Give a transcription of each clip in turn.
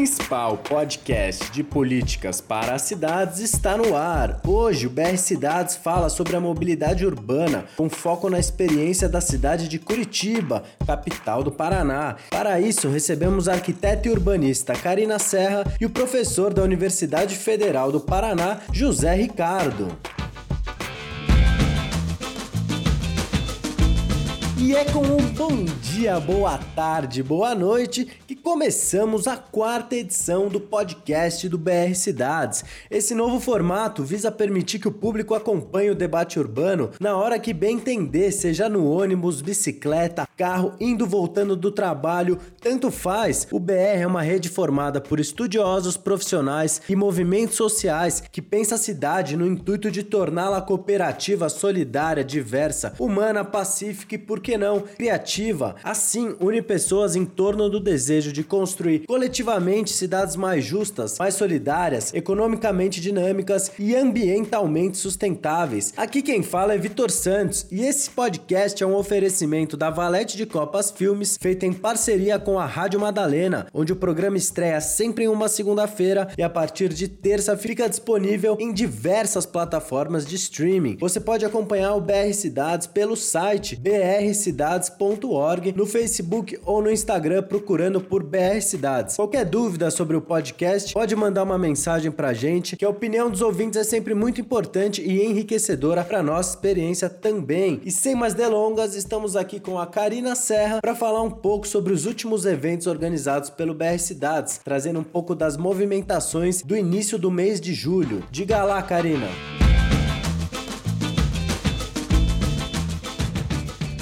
principal podcast de políticas para as cidades está no ar. Hoje, o BR Cidades fala sobre a mobilidade urbana, com foco na experiência da cidade de Curitiba, capital do Paraná. Para isso, recebemos a arquiteta e urbanista Karina Serra e o professor da Universidade Federal do Paraná, José Ricardo. E é com um bom dia, boa tarde, boa noite que começamos a quarta edição do podcast do BR Cidades. Esse novo formato visa permitir que o público acompanhe o debate urbano na hora que bem entender, seja no ônibus, bicicleta, carro, indo voltando do trabalho, tanto faz. O BR é uma rede formada por estudiosos, profissionais e movimentos sociais que pensa a cidade no intuito de torná-la cooperativa, solidária, diversa, humana, pacífica e, por que não, criativa. Assim, une pessoas em torno do desejo de construir coletivamente cidades mais justas, mais solidárias, economicamente dinâmicas e ambientalmente sustentáveis. Aqui quem fala é Vitor Santos e esse podcast é um oferecimento da Valete de Copas Filmes, feito em parceria com a Rádio Madalena, onde o programa estreia sempre em uma segunda-feira e a partir de terça fica disponível em diversas plataformas de streaming. Você pode acompanhar o BR Cidades pelo site BR brcidades.org, no Facebook ou no Instagram procurando por BR Cidades. Qualquer dúvida sobre o podcast, pode mandar uma mensagem pra gente, que a opinião dos ouvintes é sempre muito importante e enriquecedora para nossa experiência também. E sem mais delongas, estamos aqui com a Karina Serra para falar um pouco sobre os últimos eventos organizados pelo BR Cidades, trazendo um pouco das movimentações do início do mês de julho. Diga lá, Karina.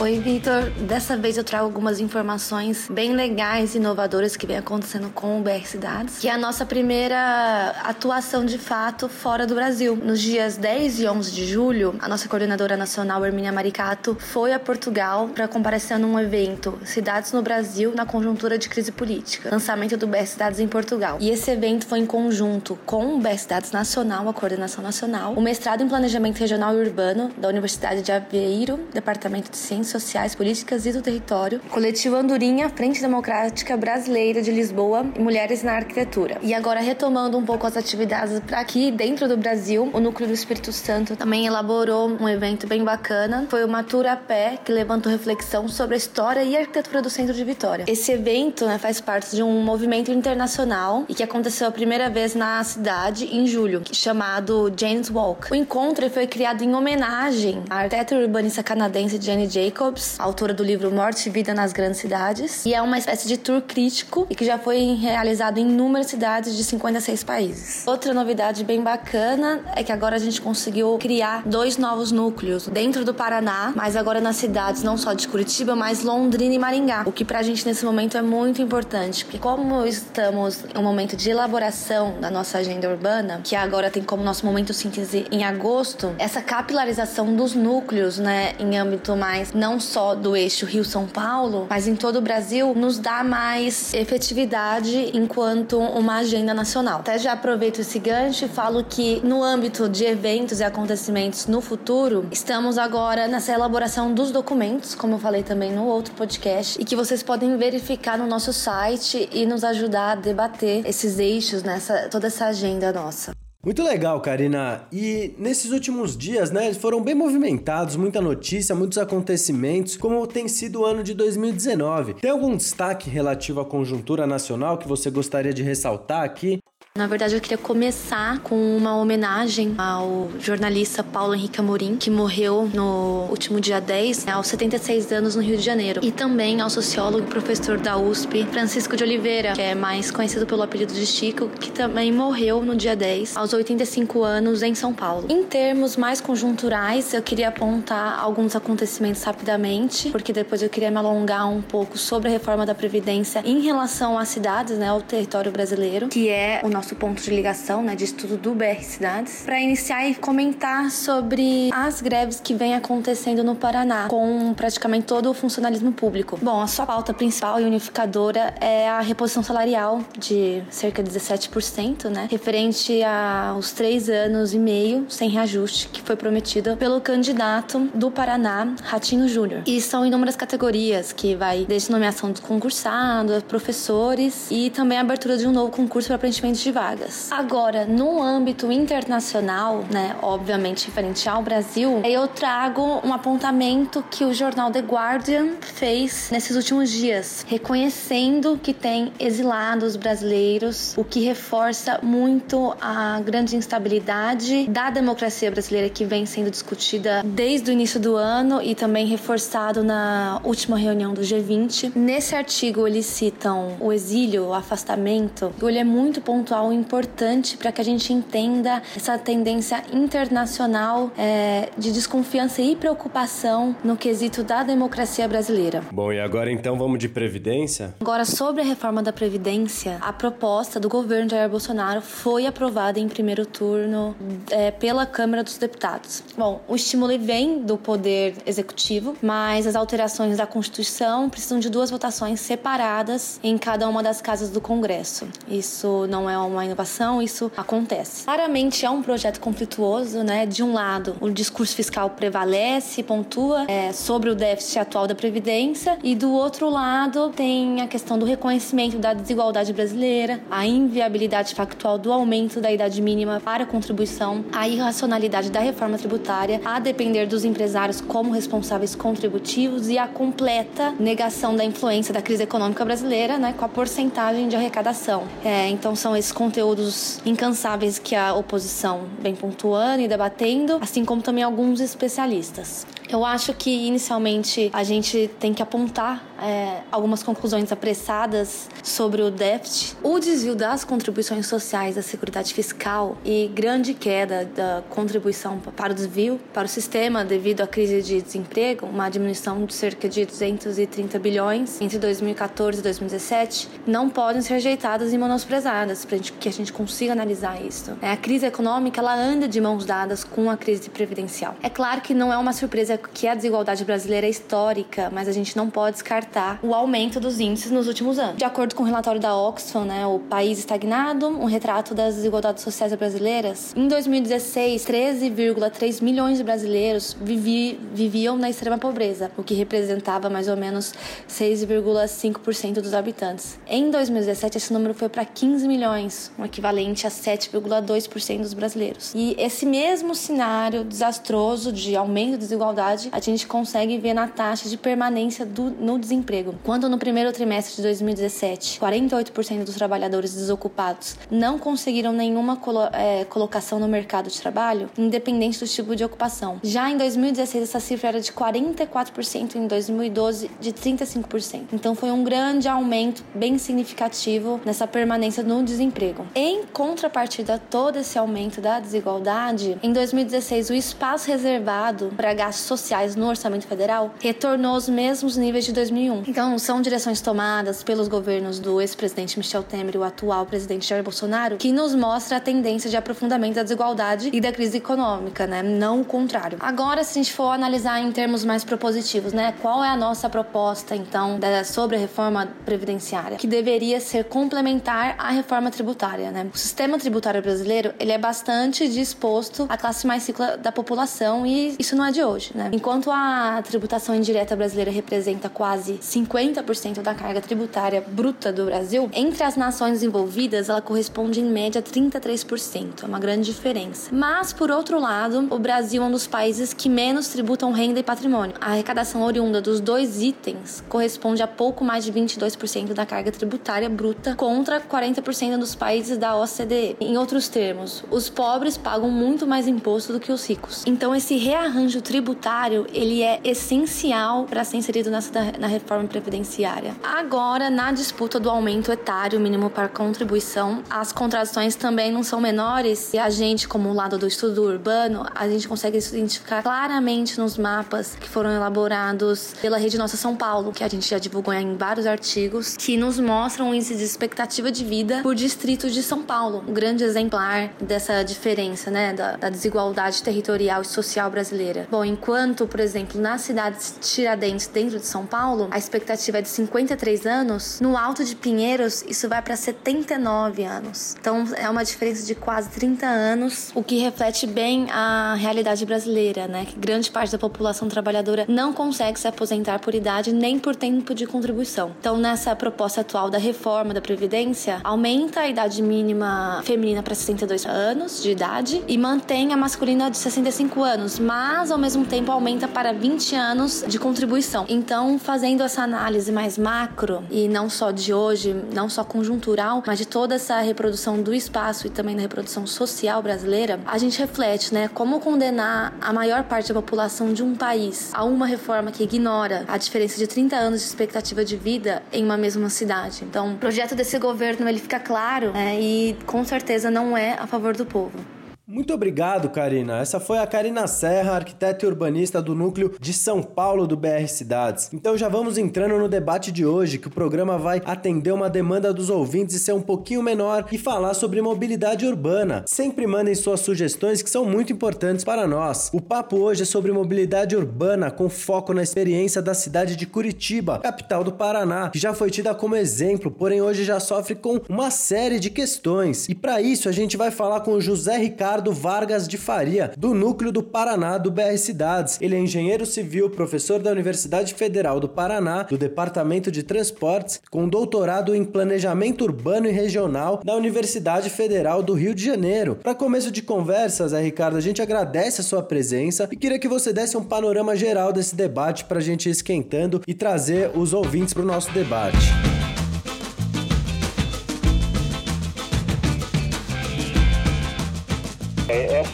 Oi, Vitor. Dessa vez eu trago algumas informações bem legais e inovadoras que vem acontecendo com o BR Cidades, que é a nossa primeira atuação de fato fora do Brasil. Nos dias 10 e 11 de julho, a nossa coordenadora nacional, Hermínia Maricato, foi a Portugal para comparecer num evento Cidades no Brasil na conjuntura de crise política, lançamento do BR Cidades em Portugal. E esse evento foi em conjunto com o BR Cidades Nacional, a coordenação nacional, o mestrado em Planejamento Regional e Urbano da Universidade de Aveiro, Departamento de Ciências Sociais, Políticas e do Território, Coletivo Andorinha, Frente Democrática Brasileira de Lisboa e Mulheres na Arquitetura. E agora retomando um pouco as atividades para aqui dentro do Brasil, o Núcleo do Espírito Santo também elaborou um evento bem bacana. Foi o Matura a Pé, que levantou reflexão sobre a história e a arquitetura do centro de Vitória. Esse evento né, faz parte de um movimento internacional e que aconteceu a primeira vez na cidade em julho, chamado Jane's Walk. O encontro foi criado em homenagem à arquiteta urbanista canadense Jane Jacobs Jacobs, autora do livro Morte e Vida nas Grandes Cidades, e é uma espécie de tour crítico e que já foi realizado em inúmeras cidades de 56 países. Outra novidade bem bacana é que agora a gente conseguiu criar dois novos núcleos dentro do Paraná, mas agora nas cidades não só de Curitiba, mas Londrina e Maringá, o que pra gente nesse momento é muito importante, porque como estamos em um momento de elaboração da nossa agenda urbana, que agora tem como nosso momento síntese em agosto, essa capilarização dos núcleos, né, em âmbito mais não não só do eixo Rio-São Paulo, mas em todo o Brasil, nos dá mais efetividade enquanto uma agenda nacional. Até já aproveito esse gancho e falo que no âmbito de eventos e acontecimentos no futuro, estamos agora nessa elaboração dos documentos, como eu falei também no outro podcast, e que vocês podem verificar no nosso site e nos ajudar a debater esses eixos nessa toda essa agenda nossa. Muito legal, Karina. E nesses últimos dias, né, foram bem movimentados, muita notícia, muitos acontecimentos, como tem sido o ano de 2019. Tem algum destaque relativo à conjuntura nacional que você gostaria de ressaltar aqui? Na verdade, eu queria começar com uma homenagem ao jornalista Paulo Henrique Amorim, que morreu no último dia 10, aos 76 anos no Rio de Janeiro. E também ao sociólogo e professor da USP, Francisco de Oliveira, que é mais conhecido pelo apelido de Chico, que também morreu no dia 10, aos 85 anos, em São Paulo. Em termos mais conjunturais, eu queria apontar alguns acontecimentos rapidamente, porque depois eu queria me alongar um pouco sobre a reforma da Previdência em relação às cidades, né, ao território brasileiro, que é o nosso nosso ponto de ligação, né, de estudo do BR Cidades, para iniciar e comentar sobre as greves que vem acontecendo no Paraná, com praticamente todo o funcionalismo público. Bom, a sua pauta principal e unificadora é a reposição salarial de cerca de 17%, né, referente aos três anos e meio sem reajuste que foi prometido pelo candidato do Paraná, Ratinho Júnior. E são inúmeras categorias que vai desde nomeação dos concursados, professores e também a abertura de um novo concurso para preenchimento de vagas. Agora, no âmbito internacional, né, obviamente diferente ao Brasil, eu trago um apontamento que o jornal The Guardian fez nesses últimos dias, reconhecendo que tem exilados brasileiros, o que reforça muito a grande instabilidade da democracia brasileira que vem sendo discutida desde o início do ano e também reforçado na última reunião do G20. Nesse artigo eles citam o exílio, o afastamento. Ele é muito pontual importante para que a gente entenda essa tendência internacional é, de desconfiança e preocupação no quesito da democracia brasileira. Bom, e agora então vamos de previdência? Agora sobre a reforma da previdência, a proposta do governo Jair Bolsonaro foi aprovada em primeiro turno é, pela Câmara dos Deputados. Bom, o estímulo vem do poder executivo, mas as alterações da Constituição precisam de duas votações separadas em cada uma das casas do Congresso. Isso não é uma inovação, isso acontece. Claramente é um projeto conflituoso, né? De um lado, o discurso fiscal prevalece, pontua é, sobre o déficit atual da Previdência, e do outro lado, tem a questão do reconhecimento da desigualdade brasileira, a inviabilidade factual do aumento da idade mínima para contribuição, a irracionalidade da reforma tributária, a depender dos empresários como responsáveis contributivos e a completa negação da influência da crise econômica brasileira, né, com a porcentagem de arrecadação. É, então são esses conteúdos incansáveis que a oposição vem pontuando e debatendo, assim como também alguns especialistas. Eu acho que inicialmente a gente tem que apontar é, algumas conclusões apressadas sobre o déficit, o desvio das contribuições sociais da Seguridade Fiscal e grande queda da contribuição para o desvio para o sistema devido à crise de desemprego, uma diminuição de cerca de 230 bilhões entre 2014 e 2017, não podem ser rejeitadas e menosprezadas para que a gente consiga analisar isso. É, a crise econômica ela anda de mãos dadas com a crise previdencial. É claro que não é uma surpresa que a desigualdade brasileira é histórica, mas a gente não pode descartar o aumento dos índices nos últimos anos. De acordo com o relatório da Oxfam, né, o país estagnado, um retrato das desigualdades sociais brasileiras. Em 2016, 13,3 milhões de brasileiros vivi, viviam na extrema pobreza, o que representava mais ou menos 6,5% dos habitantes. Em 2017, esse número foi para 15 milhões, um equivalente a 7,2% dos brasileiros. E esse mesmo cenário desastroso de aumento da desigualdade a gente consegue ver na taxa de permanência do, no desemprego. Quando no primeiro trimestre de 2017, 48% dos trabalhadores desocupados não conseguiram nenhuma colo é, colocação no mercado de trabalho, independente do tipo de ocupação. Já em 2016, essa cifra era de 44%, em 2012, de 35%. Então foi um grande aumento bem significativo nessa permanência no desemprego. Em contrapartida, todo esse aumento da desigualdade, em 2016, o espaço reservado para gastos sociais no orçamento federal retornou aos mesmos níveis de 2001. Então, são direções tomadas pelos governos do ex-presidente Michel Temer e o atual presidente Jair Bolsonaro que nos mostra a tendência de aprofundamento da desigualdade e da crise econômica, né? Não o contrário. Agora, se a gente for analisar em termos mais propositivos, né? Qual é a nossa proposta, então, sobre a reforma previdenciária? Que deveria ser complementar à reforma tributária, né? O sistema tributário brasileiro, ele é bastante disposto à classe mais cicla da população e isso não é de hoje, né? Enquanto a tributação indireta brasileira representa quase 50% da carga tributária bruta do Brasil, entre as nações envolvidas ela corresponde em média a 33%, é uma grande diferença. Mas, por outro lado, o Brasil é um dos países que menos tributam renda e patrimônio. A arrecadação oriunda dos dois itens corresponde a pouco mais de 22% da carga tributária bruta contra 40% dos países da OCDE. Em outros termos, os pobres pagam muito mais imposto do que os ricos. Então, esse rearranjo tributário ele é essencial para ser inserido nessa na reforma previdenciária. Agora, na disputa do aumento etário mínimo para contribuição, as contradições também não são menores e a gente, como lado do estudo urbano, a gente consegue identificar claramente nos mapas que foram elaborados pela Rede Nossa São Paulo, que a gente já divulgou em vários artigos, que nos mostram o índice de expectativa de vida por distrito de São Paulo, um grande exemplar dessa diferença, né, da, da desigualdade territorial e social brasileira. Bom, enquanto, por exemplo, nas cidades Tiradentes, dentro de São Paulo, a expectativa é de 53 anos, no Alto de Pinheiros isso vai para 79 anos. Então é uma diferença de quase 30 anos, o que reflete bem a realidade brasileira, né, que grande parte da população trabalhadora não consegue se aposentar por idade nem por tempo de contribuição. Então, nessa proposta atual da reforma da Previdência, aumenta a idade mínima feminina para 62 anos de idade e mantém a masculina de 65 anos, mas ao mesmo tempo aumenta para 20 anos de contribuição. Então, fazendo essa análise mais macro e não só de hoje, não só conjuntural, mas de toda essa reprodução do espaço e também da reprodução social brasileira, a gente reflete, né, como condenar a maior parte da população de um país a uma reforma que ignora a diferença de 30 anos de expectativa de vida em uma mesma cidade. Então, o projeto desse governo ele fica claro né, e com certeza não é a favor do povo. Muito obrigado, Karina. Essa foi a Karina Serra, arquiteta e urbanista do núcleo de São Paulo do BR Cidades. Então já vamos entrando no debate de hoje, que o programa vai atender uma demanda dos ouvintes e ser um pouquinho menor e falar sobre mobilidade urbana. Sempre mandem suas sugestões que são muito importantes para nós. O papo hoje é sobre mobilidade urbana com foco na experiência da cidade de Curitiba, capital do Paraná, que já foi tida como exemplo, porém hoje já sofre com uma série de questões. E para isso a gente vai falar com o José Ricardo Ricardo Vargas de Faria, do Núcleo do Paraná do BR Cidades. Ele é engenheiro civil, professor da Universidade Federal do Paraná, do Departamento de Transportes, com doutorado em Planejamento Urbano e Regional da Universidade Federal do Rio de Janeiro. Para começo de conversa, Zé Ricardo, a gente agradece a sua presença e queria que você desse um panorama geral desse debate para a gente ir esquentando e trazer os ouvintes para o nosso debate.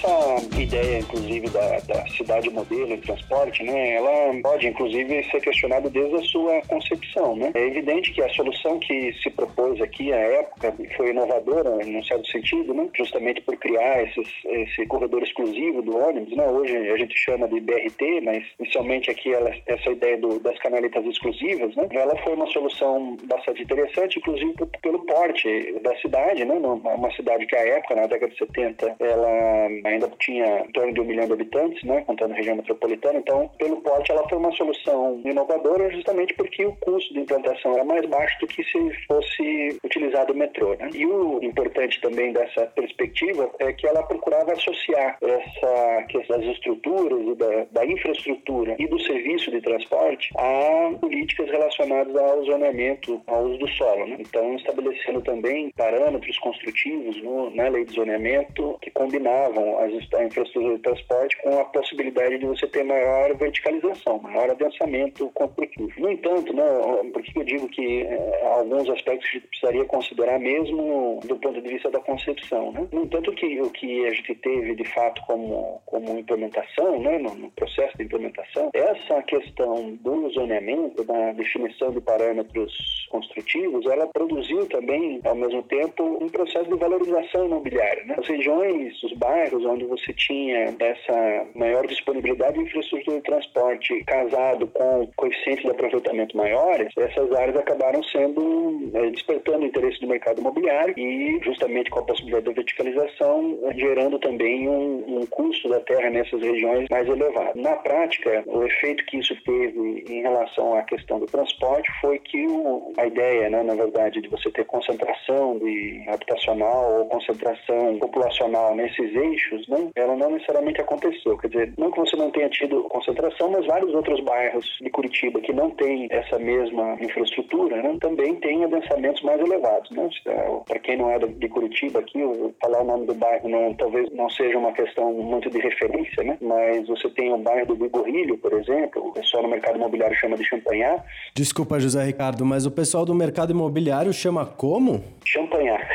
Essa ideia, inclusive, da, da, cidade modelo em transporte, né, ela pode, inclusive, ser questionada desde a sua concepção. Né? É evidente que a solução que se propôs aqui à época foi inovadora, em um certo sentido, né? justamente por criar esses, esse corredor exclusivo do ônibus. Né? Hoje a gente chama de BRT, mas inicialmente aqui ela, essa ideia do, das canaletas exclusivas, né? ela foi uma solução bastante interessante, inclusive pelo porte da cidade, né? uma cidade que à época, na década de 70, ela ainda tinha em torno de um milhão de habitantes, né, contando a região metropolitana. Então, pelo porte, ela foi uma solução inovadora justamente porque o custo de implantação era mais baixo do que se fosse utilizado o metrô. Né? E o importante também dessa perspectiva é que ela procurava associar essa questão das estruturas da, da infraestrutura e do serviço de transporte a políticas relacionadas ao zoneamento, ao uso do solo. Né? Então, estabelecendo também parâmetros construtivos no, na lei de zoneamento que combinavam a infraestrutura de transporte com a possibilidade de você ter maior verticalização, maior adensamento construtivo. No entanto, né, por que eu digo que é, alguns aspectos a gente precisaria considerar mesmo do ponto de vista da concepção? Né? No entanto, que, o que a gente teve de fato como, como implementação, né, no, no processo de implementação, essa questão do zoneamento, da definição de parâmetros construtivos, ela produziu também, ao mesmo tempo, um processo de valorização imobiliária. Né? As regiões, os bairros onde você tinha essa maior disponibilidade de infraestrutura de transporte casado com coeficientes de aproveitamento maiores, essas áreas acabaram sendo é, despertando o interesse do mercado imobiliário e justamente com a possibilidade da verticalização gerando também um, um custo da terra nessas regiões mais elevado. Na prática, o efeito que isso teve em relação à questão do transporte foi que o, a ideia, né, na verdade, de você ter concentração de habitacional ou concentração populacional nesses esses né, ela não necessariamente aconteceu. Quer dizer, não que você não tenha tido concentração, mas vários outros bairros de Curitiba que não têm essa mesma infraestrutura, né, também têm adensamentos mais elevados. Né? Para quem não é de Curitiba aqui, falar o nome do bairro não, talvez não seja uma questão muito de referência, né? mas você tem o bairro do Bigorrilho, por exemplo, o pessoal no mercado imobiliário chama de Champanhar. Desculpa, José Ricardo, mas o pessoal do mercado imobiliário chama como? Champanhar.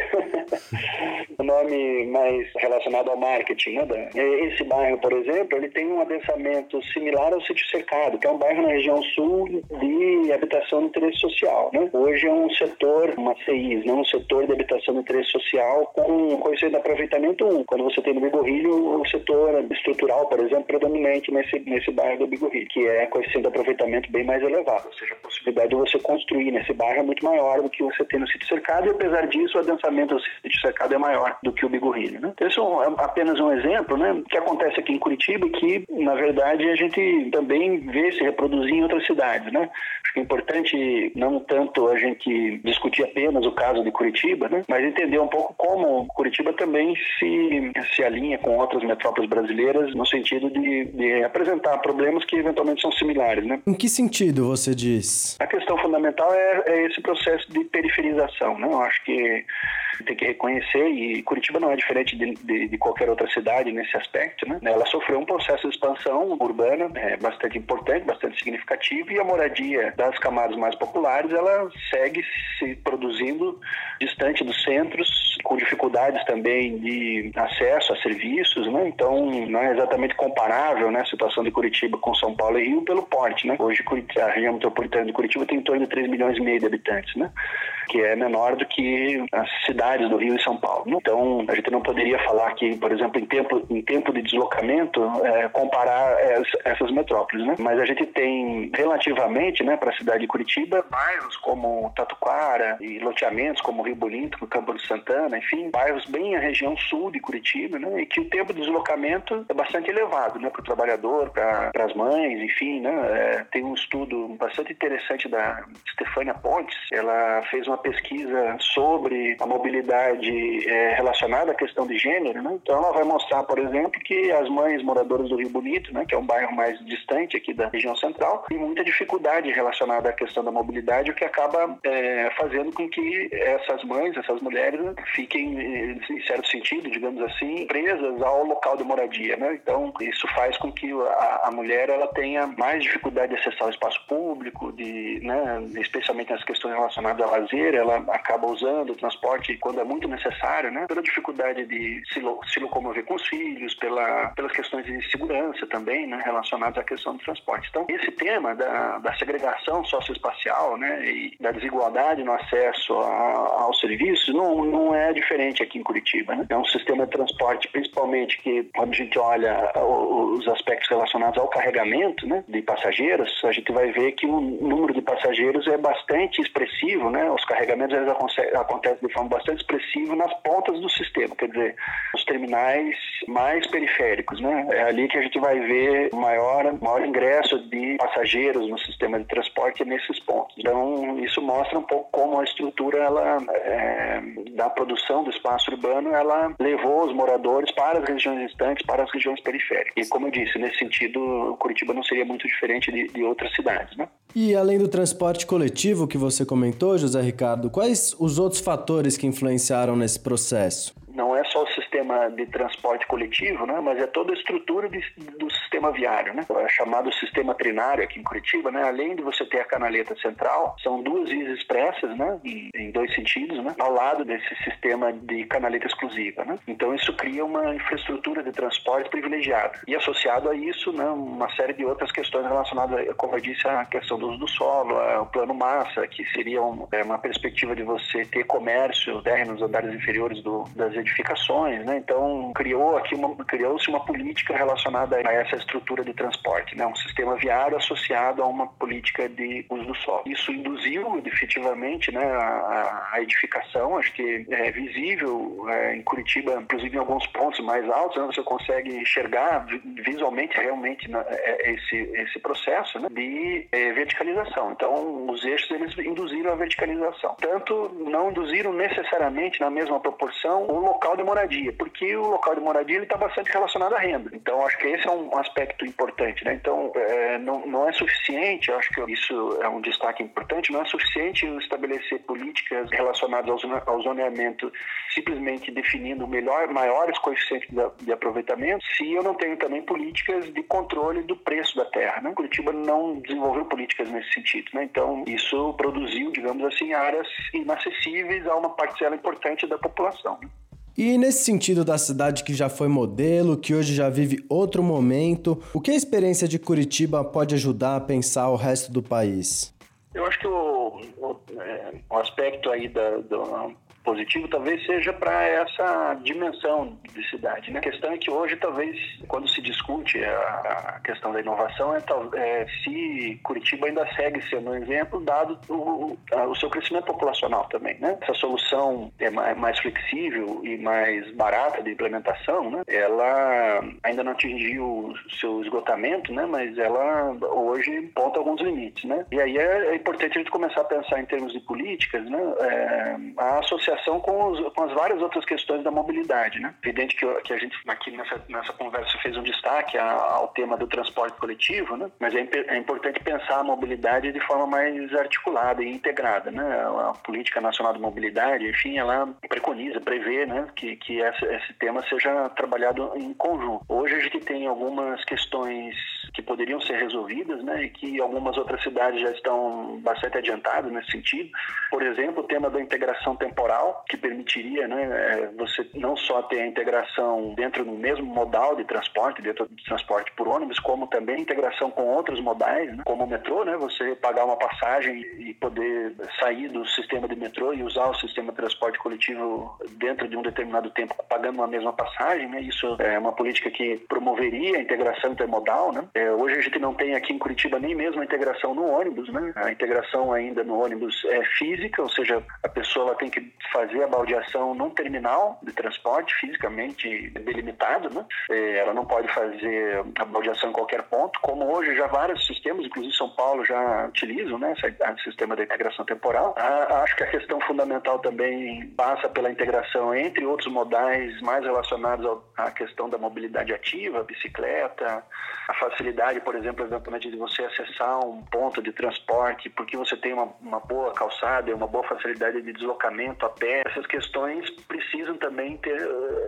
nome mais relacionado ao marketing, né? Esse bairro, por exemplo, ele tem um adensamento similar ao Sítio Cercado, que é um bairro na região sul de habitação de interesse social, né? Hoje é um setor, uma CIS, não um setor de habitação de interesse social com coeficiente de aproveitamento 1. Quando você tem no Bigorrilho o setor estrutural, por exemplo, predominante nesse, nesse bairro do Bigorrilho, que é coeficiente de aproveitamento bem mais elevado, ou seja, a possibilidade de você construir nesse bairro é muito maior do que você tem no sítio cercado e apesar disso o adensamento do sítio cercado é maior do que o Bigorrilho. Né? Então, isso é apenas um exemplo né, que acontece aqui em Curitiba e que, na verdade, a gente também vê se reproduzir em outras cidades. Né? Acho que é importante não tanto a gente discutir apenas o caso de Curitiba, né, mas entender um pouco como Curitiba também se, se alinha com outras metrópoles brasileiras no sentido de, de apresentar problemas que eventualmente são similares. Né? Em que sentido você diz? A questão fundamental é, é esse processo de periferização. Né? Eu acho que tem que reconhecer, e Curitiba não é diferente de, de, de, qualquer outra cidade nesse aspecto, né? Ela sofreu um processo de expansão urbana é, bastante importante, bastante significativo, e a moradia das camadas mais populares, ela segue se produzindo distante dos centros, com dificuldades também de acesso a serviços, né? Então, não é exatamente comparável, né, a situação de Curitiba com São Paulo e Rio pelo porte, né? Hoje a região metropolitana de Curitiba tem em torno de 3 milhões e meio de habitantes, né? Que é menor do que as cidades do Rio e São Paulo. Então, a gente não poderia falar que, por exemplo, em tempo, em tempo de deslocamento, é, comparar essas metrópoles, né? Mas a gente tem relativamente, né, para a cidade de Curitiba, bairros como Tatuquara e loteamentos como Rio Bonito, Campo de Santana, enfim, bairros bem a região sul de Curitiba, né? E que o tempo de deslocamento é bastante elevado, né, para o trabalhador, para as mães, enfim, né? É, tem um estudo bastante interessante da Stefania Pontes, ela fez uma pesquisa sobre a mobilidade é, relacionada à questão de gênero, né? Então ela vai mostrar, por exemplo, que as mães moradoras do Rio Bonito, né, que é um bairro mais distante aqui da região central, tem muita dificuldade relacionada à questão da mobilidade, o que acaba é, fazendo com que essas mães, essas mulheres, fiquem, em certo sentido, digamos assim, presas ao local de moradia, né? Então isso faz com que a, a mulher ela tenha mais dificuldade de acessar o espaço público, de, né, especialmente nas questões relacionadas a lazer, ela acaba usando o transporte quando é muito necessário, né? Pela dificuldade de se, se locomover com os filhos, pela, pelas questões de segurança também, né? Relacionadas à questão do transporte. Então, esse tema da, da segregação socioespacial, né? E da desigualdade no acesso aos serviços não, não é diferente aqui em Curitiba, né? É um sistema de transporte, principalmente que quando a gente olha os aspectos relacionados ao carregamento, né? De passageiros, a gente vai ver que o número de passageiros é bastante expressivo, né? Os carregamentos eles acontecem de forma bastante expressiva nas pontas do sistema, quer dizer, os terminais mais periféricos, né? É ali que a gente vai ver maior, maior ingresso de passageiros no sistema de transporte nesses pontos. Então, isso mostra um pouco como a estrutura ela, é, da produção do espaço urbano ela levou os moradores para as regiões distantes, para as regiões periféricas. E, como eu disse, nesse sentido, Curitiba não seria muito diferente de, de outras cidades, né? E além do transporte coletivo que você comentou, José Ricardo, quais os outros fatores que influenciaram nesse processo? não é só o sistema de transporte coletivo, né, mas é toda a estrutura de, do sistema viário, né, é chamado sistema trinário aqui em Curitiba, né, além de você ter a canaleta central, são duas vias expressas, né, em, dois sentidos, né, ao lado desse sistema de canaleta exclusiva, né. Então isso cria uma infraestrutura de transporte privilegiada. E associado a isso, né, uma série de outras questões relacionadas, como eu disse, à questão do uso do solo, ao plano massa, que seria um, é, uma perspectiva de você ter comércio terra nos andares inferiores do, das edificações, né? Então criou aqui uma criou-se uma política relacionada a essa estrutura de transporte, né? Um sistema viário associado a uma política de uso do solo. Isso induziu efetivamente, né, a, edificação. Acho que é visível é, em Curitiba, inclusive em alguns pontos mais altos, né, você consegue enxergar visualmente realmente né, esse esse processo né, de é, verticalização. Então os eixos eles induziram a verticalização. Tanto não induziram necessariamente na mesma proporção o local de moradia, porque o local de moradia está bastante relacionado à renda. Então, acho que esse é um aspecto importante. Né? Então, é, não, não é suficiente, acho que isso é um destaque importante, não é suficiente estabelecer políticas relacionadas ao, zoneamento simplesmente definindo melhor, maiores coeficientes de, de aproveitamento, se eu não tenho também políticas de controle do preço da terra. Né? Curitiba não desenvolveu políticas nesse sentido. Né? Então, isso produziu, digamos assim, áreas inacessíveis a uma parcela importante da população. Né? E nesse sentido da cidade que já foi modelo, que hoje já vive outro momento, o que a experiência de Curitiba pode ajudar a pensar o resto do país? Eu acho que o, o, é, o aspecto aí da, do, positivo talvez seja para essa dimensão de cidade. Né? A questão é que hoje, talvez, quando se discute a, a questão da inovação, é, é, se Curitiba ainda segue sendo um exemplo, dado o, o seu crescimento populacional também. Né? Essa solução é mais, mais, flexível e mais barata de implementação, né? ela ainda não atingiu seu esgotamento, né? mas ela hoje ponta alguns limites. Né? E aí é, é importante a gente começar a pensar em termos de políticas, né? É, a associação com, os, com, as várias outras questões da mobilidade. Né? Evidente que, que a gente aqui nessa, nessa conversa fez um destaque ao tema do transporte coletivo, né? mas é, é, importante pensar a mobilidade de forma mais articulada e integrada. Né? A Política Nacional de Mobilidade, enfim, ela preconiza, prevê né? que, que esse, esse tema seja trabalhado em conjunto. Hoje a gente tem algumas questões que poderiam ser resolvidas né? e que algumas outras cidades já estão bastante adiantadas nesse sentido. Por exemplo, o tema da integração temporal que permitiria né, é, você não só ter a integração dentro do mesmo modal de transporte, dentro do transporte por ônibus, como também a integração com outros modais, né, como o metrô, né, você pagar uma passagem e poder sair do sistema de metrô e usar o sistema de transporte coletivo dentro de um determinado tempo pagando uma mesma passagem, né, isso é uma política que promoveria a integração intermodal. Né. É, hoje a gente não tem aqui em Curitiba nem mesmo a integração no ônibus, né, a integração ainda no ônibus é física, ou seja, a pessoa tem que fazer a baldeação num terminal de transporte fisicamente delimitado, né? É, ela não pode fazer a baldeação em qualquer ponto, como hoje já vários sistemas, inclusive São Paulo, já utilizam, né? Esse sistema da integração temporal. acho que a questão fundamental também passa pela integração entre outros modais mais relacionados à questão da mobilidade ativa, bicicleta, a facilidade, por exemplo, eventualmente de você acessar um ponto de transporte porque você tem uma, uma boa calçada e uma boa facilidade de deslocamento a pé. Essas questões precisam também ter,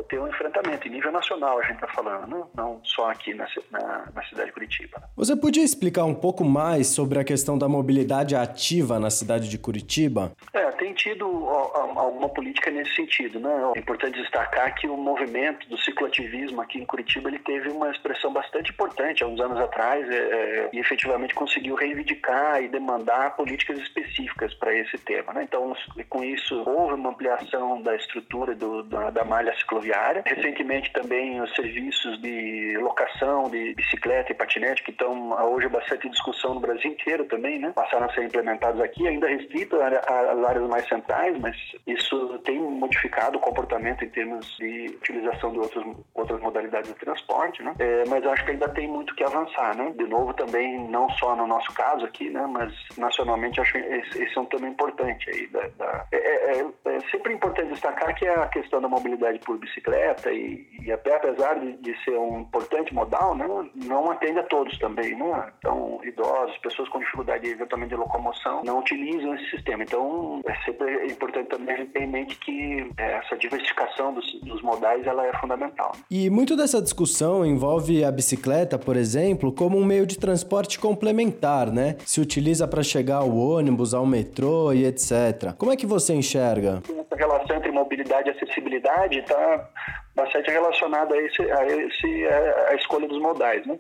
ter um enfrentamento. Em nível nacional a gente está falando, né? não só aqui na, na, na cidade de Curitiba. Você podia explicar um pouco mais sobre a questão da mobilidade ativa na cidade de Curitiba? É, tem tido alguma política nesse sentido. Né? É importante destacar que o movimento do cicloativismo aqui em Curitiba ele teve uma expressão bastante importante há uns anos atrás, é, é, e efetivamente conseguiu reivindicar e demandar políticas específicas para esse tema. Né? Então, com isso, houve uma ampliação da estrutura do, da, da, malha cicloviária. Recentemente, também os serviços de locação de bicicleta e patinete, que estão hoje bastante discussão no Brasil inteiro também, né? passaram a ser implementados aqui, ainda restrito às áreas mais centrais, mas isso tem modificado o comportamento em termos de utilização de outros, outras modalidades de transporte. Né? É, mas acho que ainda tem muito que avançar, né? De novo, também, não só no nosso caso aqui, né? Mas nacionalmente, acho que esse, é um tema importante aí. Da, da é, é, é, sempre importante destacar que a questão da mobilidade por bicicleta e, e até apesar de, de, ser um importante modal, né? Não atende a todos também, né? Então, idosos, pessoas com dificuldade eventualmente de locomoção, não utilizam esse sistema. Então, é sempre importante também a gente ter em mente que é, essa diversificação dos, dos modais, ela é fundamental. E muito dessa discussão envolve a bicicleta, por exemplo, como um meio de transporte complementar, né? Se utiliza para chegar ao ônibus, ao metrô e etc. Como é que você enxerga? Essa relação entre mobilidade e acessibilidade está bastante relacionada a, esse, a, esse, a, a escolha dos modais. Né?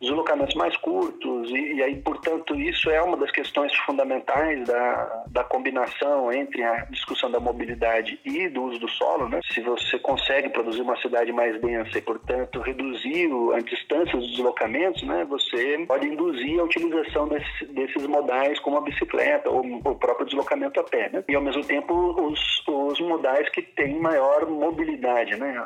Deslocamentos mais curtos, e, e, aí, portanto, isso é uma das questões fundamentais da, da combinação entre a discussão da mobilidade e do uso do solo. Né? Se você consegue produzir uma cidade mais densa e, portanto, reduzir a distância dos deslocamentos, né, você pode induzir a utilização desse, desses modais, como a bicicleta ou o próprio deslocamento a pé. Né? E, ao mesmo tempo, os, os modais que têm maior mobilidade, né?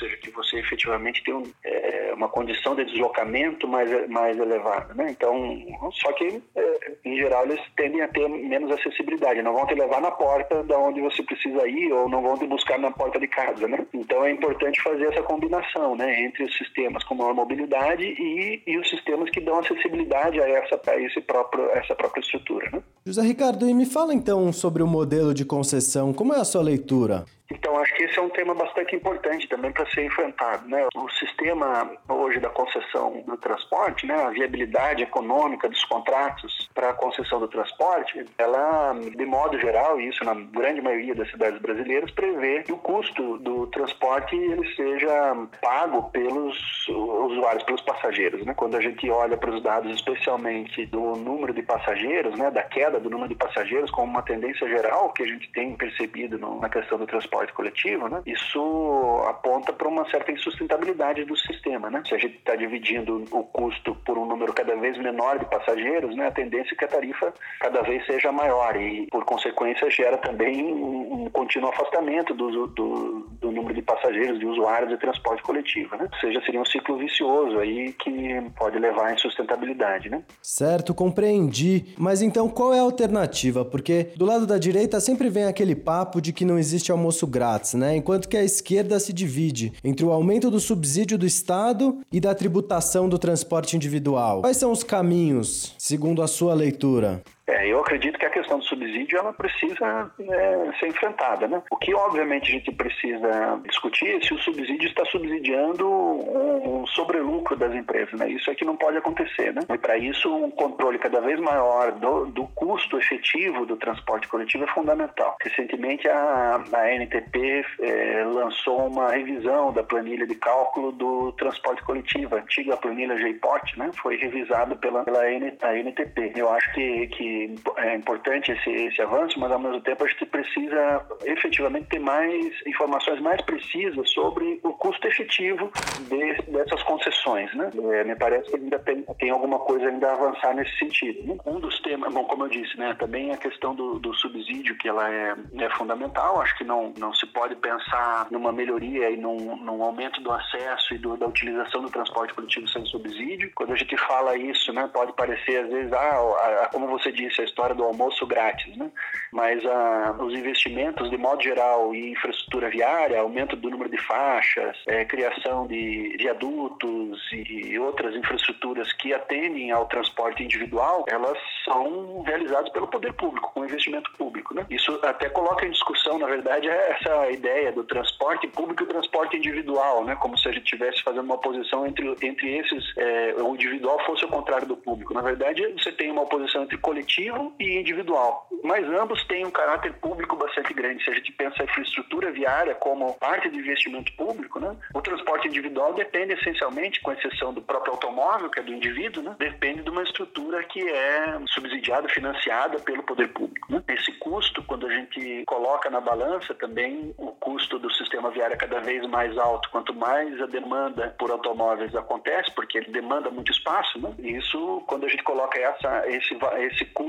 Ou seja, que você efetivamente tem um, é, uma condição de deslocamento mais, mais elevada. Né? Então, só que, é, em geral, eles tendem a ter menos acessibilidade. Não vão te levar na porta da onde você precisa ir ou não vão te buscar na porta de casa. Né? Então, é importante fazer essa combinação né? entre os sistemas com maior mobilidade e, e os sistemas que dão acessibilidade a essa, a esse próprio, essa própria estrutura. Né? José Ricardo, e me fala então sobre o modelo de concessão. Como é a sua leitura? Então, acho que esse é um tema bastante importante também para ser enfrentado. Né? O sistema hoje da concessão do transporte, né, a viabilidade econômica dos contratos para da concessão do transporte, ela, de modo geral, isso na grande maioria das cidades brasileiras, prevê que o custo do transporte ele seja pago pelos usuários, pelos passageiros. Né? Quando a gente olha para os dados, especialmente do número de passageiros, né, da queda do número de passageiros, como uma tendência geral que a gente tem percebido no, na questão do transporte coletivo, né, isso aponta para uma certa insustentabilidade do sistema. Né? Se a gente está dividindo o custo por um número cada vez menor de passageiros, né, a tendência é que a tarifa cada vez seja maior e, por consequência, gera também um, um contínuo afastamento do, do, do, número de passageiros, de usuários de transporte coletivo. Né? Ou seja, seria um ciclo vicioso aí que pode levar à insustentabilidade. Né? Certo, compreendi. Mas então qual é a alternativa? Porque do lado da direita sempre vem aquele papo de que não existe almoço grátis, né? Enquanto que a esquerda se divide entre o aumento do subsídio do Estado e da tributação do transporte individual. Quais são os caminhos, segundo a sua leitura? É, eu acredito que a questão do subsídio ela precisa é, ser enfrentada, né? O que obviamente a gente precisa discutir é se o subsídio está subsidiando um sobrelucro das empresas, né? Isso é que não pode acontecer, né? E para isso um controle cada vez maior do, do custo efetivo do transporte coletivo é fundamental. Recentemente a, a NTP é, lançou uma revisão da planilha de cálculo do transporte coletivo, a antiga planilha JPOT, né? Foi revisada pela, pela N, a NTP. Eu acho que, que é importante esse, esse avanço, mas ao mesmo tempo a gente precisa efetivamente ter mais informações mais precisas sobre o custo efetivo de, dessas concessões. Né? É, me parece que ainda tem, tem alguma coisa ainda a avançar nesse sentido. Um dos temas, bom, como eu disse, né, também a questão do, do subsídio, que ela é, é fundamental. Acho que não, não se pode pensar numa melhoria e num, num aumento do acesso e do, da utilização do transporte coletivo sem subsídio. Quando a gente fala isso, né, pode parecer às vezes, ah, como você disse, disse, a história do almoço grátis, né? Mas ah, os investimentos, de modo geral, em infraestrutura viária, aumento do número de faixas, é, criação de viadutos e outras infraestruturas que atendem ao transporte individual, elas são realizadas pelo poder público, com investimento público, né? Isso até coloca em discussão, na verdade, essa ideia do transporte público e o transporte individual, né? Como se a gente estivesse fazendo uma oposição entre, entre esses, é, o individual fosse o contrário do público. Na verdade, você tem uma oposição entre coletivo coletivo e individual. Mas ambos têm um caráter público bastante grande. Se a gente pensa a infraestrutura viária como parte do investimento público, né? o transporte individual depende essencialmente, com exceção do próprio automóvel, que é do indivíduo, né? depende de uma estrutura que é subsidiada, financiada pelo poder público. Né? Esse custo, quando a gente coloca na balança também o custo do sistema viário é cada vez mais alto. Quanto mais a demanda por automóveis acontece, porque ele demanda muito espaço, né? isso, quando a gente coloca essa, esse, esse custo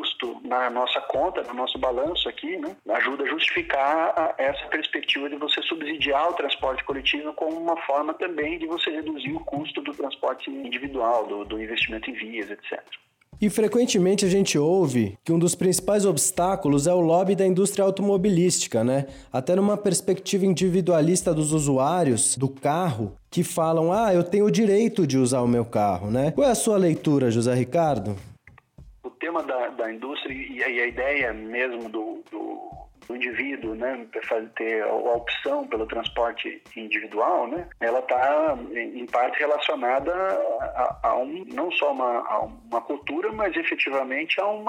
na nossa conta, no nosso balanço aqui, né, ajuda a justificar essa perspectiva de você subsidiar o transporte coletivo como uma forma também de você reduzir o custo do transporte individual, do, do investimento em vias, etc. E frequentemente a gente ouve que um dos principais obstáculos é o lobby da indústria automobilística, né? Até numa perspectiva individualista dos usuários do carro, que falam: ah, eu tenho o direito de usar o meu carro, né? Qual é a sua leitura, José Ricardo? Tema da, da indústria e a, ideia mesmo do, do, do indivíduo, né, ter a opção pelo transporte individual, né, ela está em parte relacionada a, a, um, não só uma, a uma cultura, mas efetivamente a um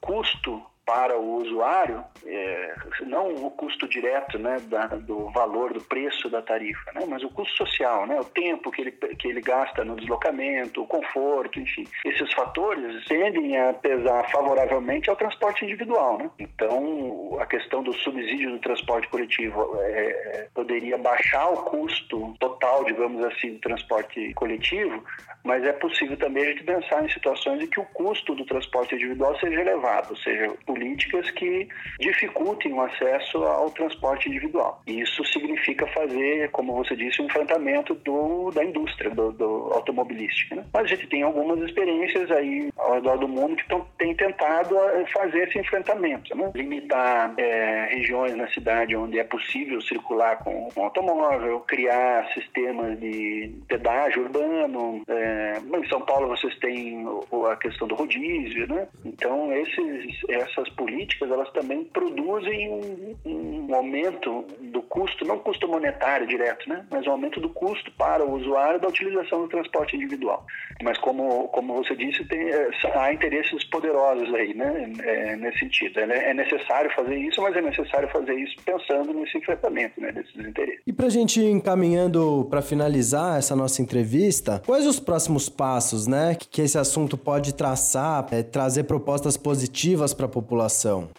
custo para o usuário, é, não o custo direto né, da, do valor, do preço da tarifa, né, mas o custo social, né, o tempo que ele, que ele gasta no deslocamento, o conforto, enfim. Esses fatores tendem a pesar favoravelmente ao transporte individual. Né? Então, a questão do subsídio do transporte coletivo é, poderia baixar o custo total, digamos assim, do transporte coletivo, mas é possível também a gente pensar em situações em que o custo do transporte individual seja elevado, ou seja, políticas que dificultem o acesso ao transporte individual. Isso significa fazer, como você disse, um enfrentamento do, da indústria do, do automobilística. Né? Mas a gente tem algumas experiências aí ao redor do mundo que tão, têm tentado eh, fazer esse enfrentamento, né? limitar é, regiões na cidade onde é possível circular com, com automóvel, criar sistemas de pedágio urbano. É, em São Paulo vocês têm a questão do rodízio, né? Então esses, essa essas políticas elas também produzem um, um aumento do custo, não custo monetário direto, né? mas um aumento do custo para o usuário da utilização do transporte individual. Mas como, como você disse, tem, é, há interesses poderosos aí, né? É, nesse sentido. É, é necessário fazer isso, mas é necessário fazer isso pensando nesse enfrentamento né, desses interesses. E para a gente encaminhando para finalizar essa nossa entrevista, quais os próximos passos né, que esse assunto pode traçar, é, trazer propostas positivas para a população?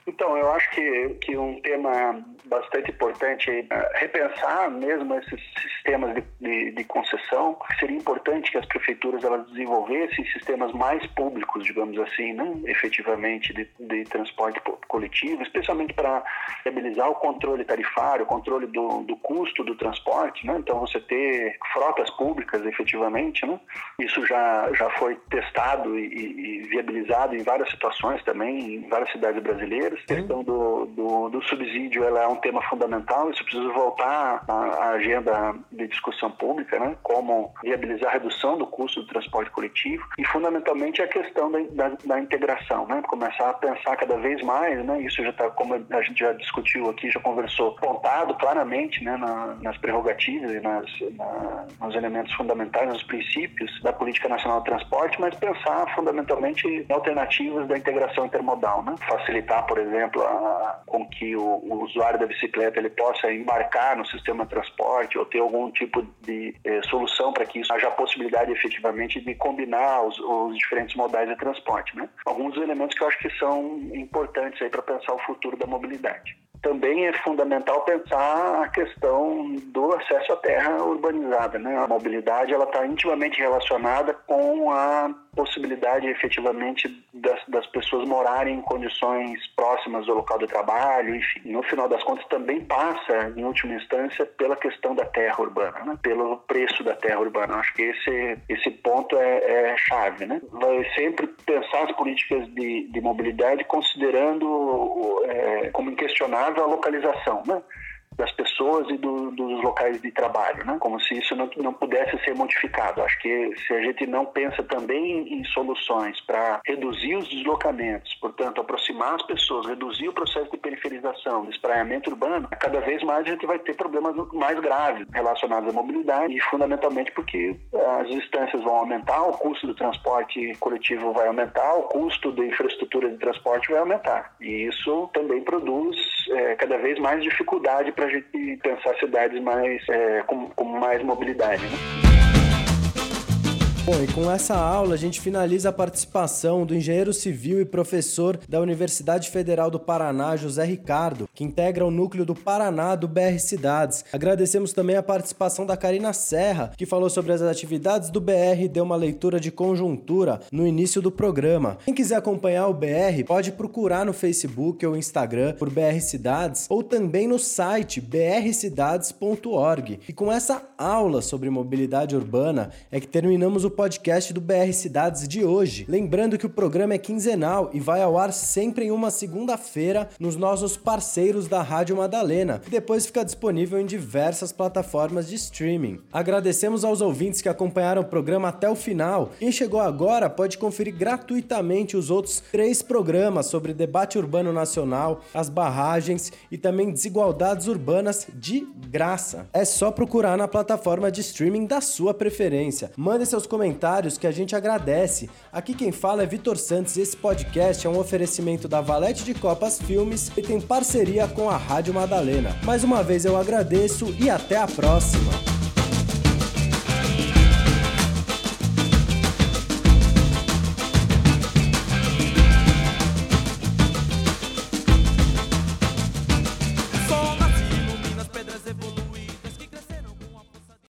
Então, eu acho que, que um tema bastante importante é repensar mesmo esses sistemas de, de, de, concessão. Seria importante que as prefeituras elas desenvolvessem sistemas mais públicos, digamos assim, né? efetivamente, de, de transporte coletivo, especialmente para viabilizar o controle tarifário, o controle do, do custo do transporte. Né? Então, você ter frotas públicas, efetivamente. Né? Isso já, já foi testado e, e viabilizado em várias situações também, em várias cidades brasileiras. A questão do, do, do subsídio ela é um tema fundamental, isso precisa voltar à, agenda de discussão pública, né? como viabilizar a redução do custo do transporte coletivo e, fundamentalmente, a questão da, da, da integração, né? começar a pensar cada vez mais, né? isso já está, como a gente já discutiu aqui, já conversou, apontado claramente né? Na, nas prerrogativas e nas, na, nos elementos fundamentais, nos princípios da Política Nacional de Transporte, mas pensar fundamentalmente em alternativas da integração intermodal, né? facilitar, por exemplo, a, com que o, o usuário da bicicleta ele possa embarcar no sistema de transporte ou ter algum tipo de eh, solução para que isso haja a possibilidade efetivamente de combinar os, os, diferentes modais de transporte. Né? Alguns elementos que eu acho que são importantes para pensar o futuro da mobilidade também é fundamental pensar a questão do acesso à terra urbanizada. Né? A mobilidade ela está intimamente relacionada com a possibilidade efetivamente das, das, pessoas morarem em condições próximas do local de trabalho, enfim. No final das contas também passa, em última instância, pela questão da terra urbana, né? pelo preço da terra urbana. Acho que esse, esse ponto é, é chave. Né? Vai sempre pensar as políticas de, de mobilidade considerando é, como inquestionável a localização. Né? Das pessoas e do, dos locais de trabalho, né? como se isso não, não pudesse ser modificado. Acho que se a gente não pensa também em soluções para reduzir os deslocamentos, portanto, aproximar as pessoas, reduzir o processo de periferização, de espraiamento urbano, cada vez mais a gente vai ter problemas mais graves relacionados à mobilidade e fundamentalmente porque as distâncias vão aumentar, o custo do transporte coletivo vai aumentar, o custo da infraestrutura de transporte vai aumentar. E isso também produz é, cada vez mais dificuldade para a gente pensar cidades mais é, com, com mais mobilidade. Né? Bom, e com essa aula a gente finaliza a participação do engenheiro civil e professor da Universidade Federal do Paraná, José Ricardo, que integra o núcleo do Paraná do BR Cidades. Agradecemos também a participação da Karina Serra, que falou sobre as atividades do BR e deu uma leitura de conjuntura no início do programa. Quem quiser acompanhar o BR pode procurar no Facebook ou Instagram por BR Cidades ou também no site brcidades.org. E com essa aula sobre mobilidade urbana é que terminamos o podcast do BR Cidades de hoje. Lembrando que o programa é quinzenal e vai ao ar sempre em uma segunda-feira nos nossos parceiros da Rádio Madalena, e depois fica disponível em diversas plataformas de streaming. Agradecemos aos ouvintes que acompanharam o programa até o final. Quem chegou agora pode conferir gratuitamente os outros três programas sobre debate urbano nacional, as barragens e também desigualdades urbanas de graça. É só procurar na plataforma de streaming da sua preferência. Mande seus comentários comentários que a gente agradece. Aqui quem fala é Vitor Santos e esse podcast é um oferecimento da Valete de Copas Filmes e tem parceria com a Rádio Madalena. Mais uma vez eu agradeço e até a próxima!